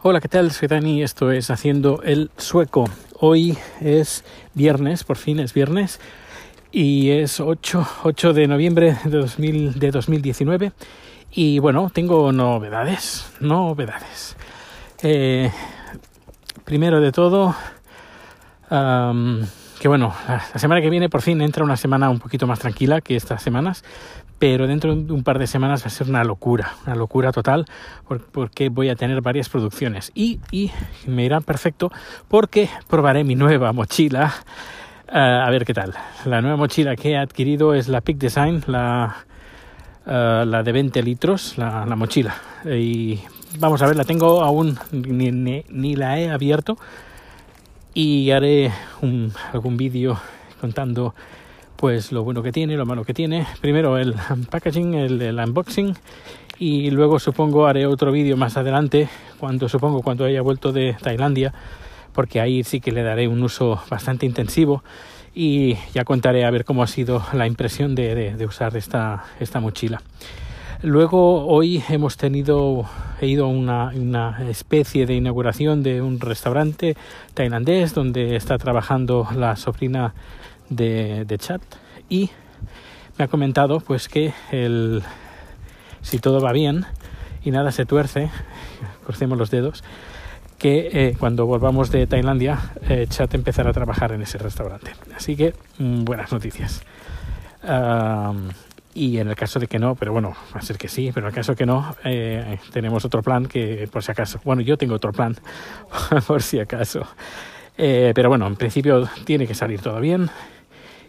Hola, ¿qué tal? Soy Dani, esto es Haciendo el Sueco. Hoy es viernes, por fin es viernes, y es 8, 8 de noviembre de, 2000, de 2019. Y bueno, tengo novedades, novedades. Eh, primero de todo, que bueno, la, semana que viene por fin entra una semana un poquito más tranquila que estas semanas, pero dentro de un par de semanas va a ser una locura, una locura total, porque voy a tener varias producciones y, y me irá perfecto porque probaré mi nueva mochila. Uh, a ver qué tal. La nueva mochila que he adquirido es la Peak Design, la, uh, la de 20 litros, la, la, mochila. Y vamos a ver, la tengo aún, ni, ni, la he abierto y haré algún vídeo contando pues lo bueno que tiene, lo malo que tiene. Primero el packaging, el, unboxing y luego supongo haré otro vídeo más adelante cuando supongo cuando haya vuelto de Tailandia porque ahí sí que le daré un uso bastante intensivo y ya contaré a ver cómo ha sido la impresión de, de, de usar esta, esta mochila. Luego hoy hemos tenido, he ido a una, una, especie de inauguración de un restaurante tailandés donde está trabajando la sobrina de, Chat y me ha comentado pues que el, si todo va bien y nada se tuerce, crucemos los dedos, que eh, cuando volvamos de Tailandia eh, Chat empezará a trabajar en ese restaurante. Así que mm, buenas noticias. Y en el caso de que no, pero bueno, va a ser que sí, pero en el caso que no, eh, tenemos otro plan que por si acaso, bueno, yo tengo otro plan por si acaso. Pero bueno, en principio tiene que salir todo bien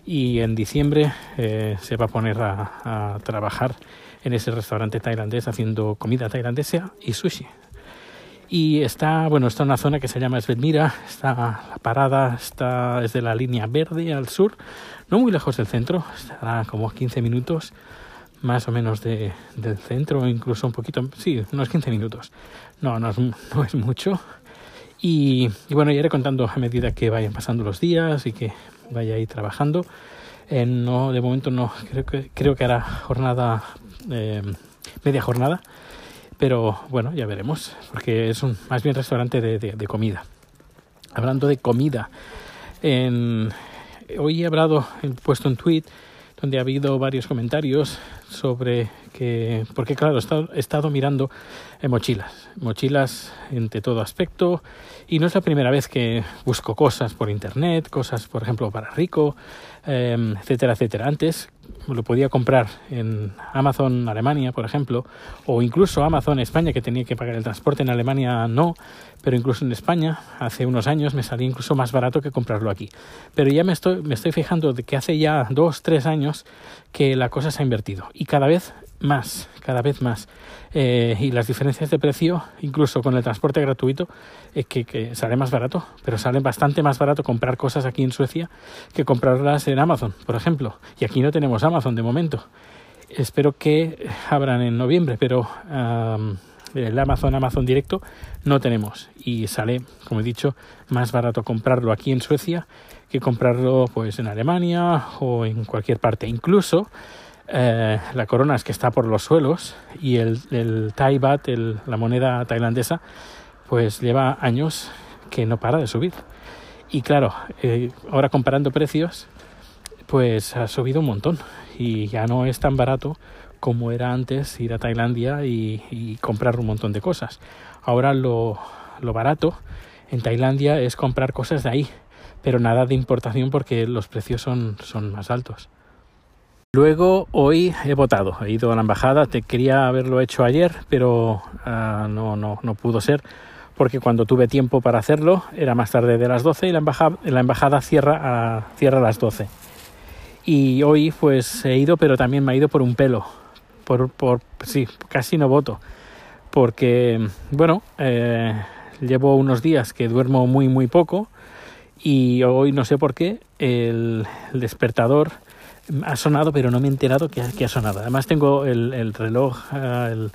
y en diciembre eh, se va a poner a, trabajar en ese restaurante tailandés haciendo comida tailandesa y sushi. Y está, bueno, está una zona que se llama Svetmira, está la parada, está desde la línea verde al sur, no muy lejos del centro, estará como 15 minutos más o menos de, del centro, incluso un poquito, sí, unos 15 minutos. No, no es, no es mucho. Y, y, bueno, iré contando a medida que vayan pasando los días y que vaya ahí trabajando. Eh, no, de momento no, creo que, creo que hará jornada, eh, media jornada pero bueno, ya veremos, porque es un más bien restaurante de, comida. Hablando de comida, hoy he hablado, he puesto un tweet donde ha habido varios comentarios sobre que, porque claro, he estado, mirando en mochilas, mochilas de todo aspecto, y no es la primera vez que busco cosas por internet, cosas, por ejemplo, para Rico, eh, etcétera, etcétera. Antes lo podía comprar en Amazon Alemania, por ejemplo, o incluso Amazon España, que tenía que pagar el transporte en Alemania, no, pero incluso en España, hace unos años me salía incluso más barato que comprarlo aquí. Pero ya me estoy, me estoy fijando de que hace ya dos, tres años que la cosa se ha invertido y cada vez más, cada vez más. Eh, y las diferencias de precio, incluso con el transporte gratuito, es que, que, sale más barato, pero sale bastante más barato comprar cosas aquí en Suecia que comprarlas en Amazon, por ejemplo. Y aquí no tenemos Amazon de momento. Espero que abran en noviembre, pero um, el Amazon, Amazon directo, no tenemos. Y sale, como he dicho, más barato comprarlo aquí en Suecia que comprarlo pues en Alemania o en cualquier parte. Incluso eh, la corona es que está por los suelos y el, el Thai Baht, la moneda tailandesa, pues lleva años que no para de subir. Y claro, eh, ahora comparando precios, pues ha subido un montón y ya no es tan barato como era antes ir a Tailandia y, comprar un montón de cosas. Ahora lo, lo barato en Tailandia es comprar cosas de ahí, pero nada de importación porque los precios son, son más altos. Luego hoy he votado, he ido a la embajada, te quería haberlo hecho ayer, pero uh, no, no, no pudo ser porque cuando tuve tiempo para hacerlo era más tarde de las 12 y la embajada, cierra, a, cierra a las 12. Y hoy pues he ido, pero también me ha ido por un pelo, por, por sí, casi no voto, porque bueno, eh, llevo unos días que duermo muy muy poco y hoy no sé por qué el despertador ha sonado, pero no me he enterado que que ha sonado. Además tengo el, el reloj, uh,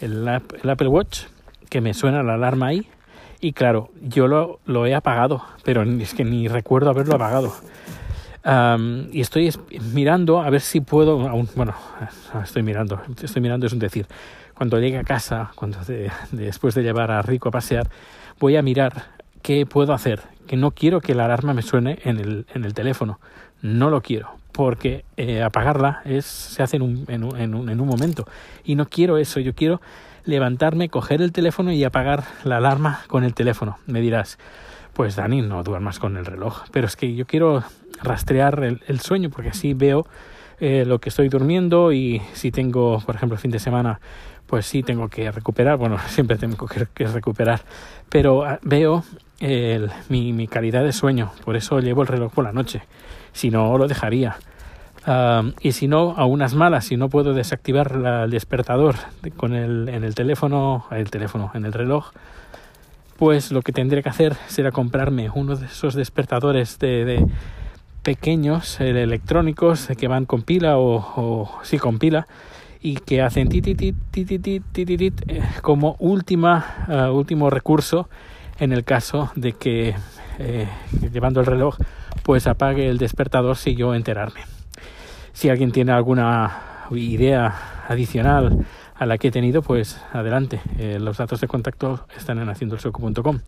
el, Apple Watch, que me suena la alarma ahí. Y claro, yo lo, he apagado, pero es que ni recuerdo haberlo apagado. Um, y estoy mirando a ver si puedo, aún, bueno, estoy mirando, estoy mirando es un decir, cuando llegue a casa, cuando después de llevar a Rico a pasear, voy a mirar qué puedo hacer, que no quiero que la alarma me suene en el, en el teléfono, no lo quiero, porque eh, apagarla es, se hace en un, en, un, en, un, en un momento. Y no quiero eso, yo quiero levantarme, coger el teléfono y apagar la alarma con el teléfono. Me dirás, pues Dani, no duermas con el reloj, pero es que yo quiero rastrear el, sueño porque así veo eh, lo que estoy durmiendo y si tengo, por ejemplo, fin de semana, pues sí tengo que recuperar, bueno, siempre tengo que, que recuperar, pero ah, veo el, mi, calidad de sueño, por eso llevo el reloj por la noche, si no lo dejaría. Uh, y si no, a unas malas, si no puedo desactivar el despertador con el, en el teléfono, el teléfono, en el reloj, pues lo que tendré que hacer será comprarme uno de esos despertadores de, de pequeños eh, electrónicos que van con pila o, o sí con pila y que hacen tititit, tititit, eh, como última, uh, último recurso en el caso de que eh, llevando el reloj pues apague el despertador sin yo enterarme. Si alguien tiene alguna idea adicional a la que he tenido, pues adelante. Eh, los datos de contacto están en haciendoelsoco.com.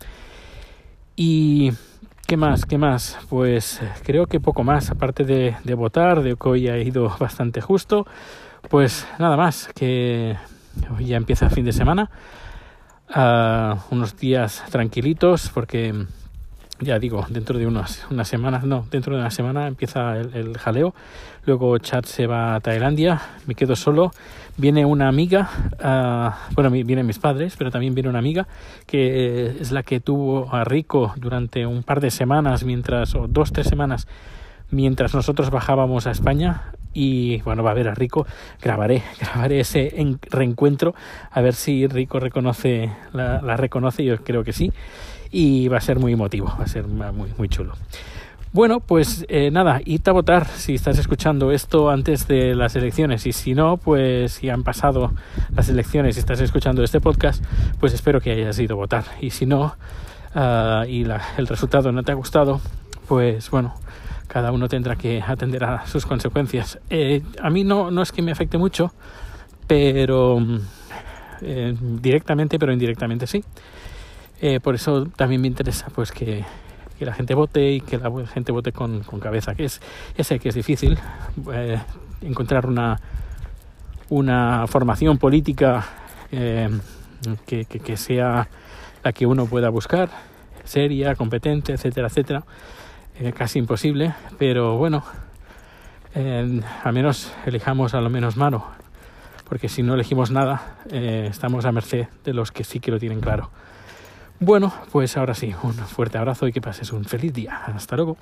Y ¿Qué más? ¿Qué más? Pues creo que poco más, aparte de, de, votar, de que hoy ha ido bastante justo, pues nada más, que hoy ya empieza el fin de semana, uh, unos días tranquilitos, porque ya digo, dentro de unas, unas semanas, no, dentro de una semana empieza el, jaleo. Luego Chad se va a Tailandia, me quedo solo. Viene una amiga, uh, bueno, vienen mis padres, pero también viene una amiga que es la que tuvo a Rico durante un par de semanas, mientras, o dos, tres semanas, mientras nosotros bajábamos a España. Y bueno, va a ver a Rico, grabaré, grabaré ese en, reencuentro, a ver si Rico reconoce, la, la reconoce, yo creo que sí y va a ser muy emotivo, va a ser muy, muy chulo. Bueno, pues eh, nada, id a votar si estás escuchando esto antes de las elecciones y si no, pues si han pasado las elecciones y estás escuchando este podcast, pues espero que hayas ido a votar y si no uh, y la, el resultado no te ha gustado, pues bueno, cada uno tendrá que atender a sus consecuencias. Eh, a mí no, no es que me afecte mucho, pero eh, directamente, pero indirectamente sí. Eh, por eso también me interesa pues que, que, la gente vote y que la gente vote con, con cabeza, que es, ya sé que es difícil encontrar una, una formación política que, que, sea la que uno pueda buscar, seria, competente, etcétera, etcétera. Eh, casi imposible, pero bueno, al menos elijamos a lo menos malo, porque si no elegimos nada, estamos a merced de los que sí que lo tienen claro. Bueno, pues ahora sí, un fuerte abrazo y que pases un feliz día. Hasta luego.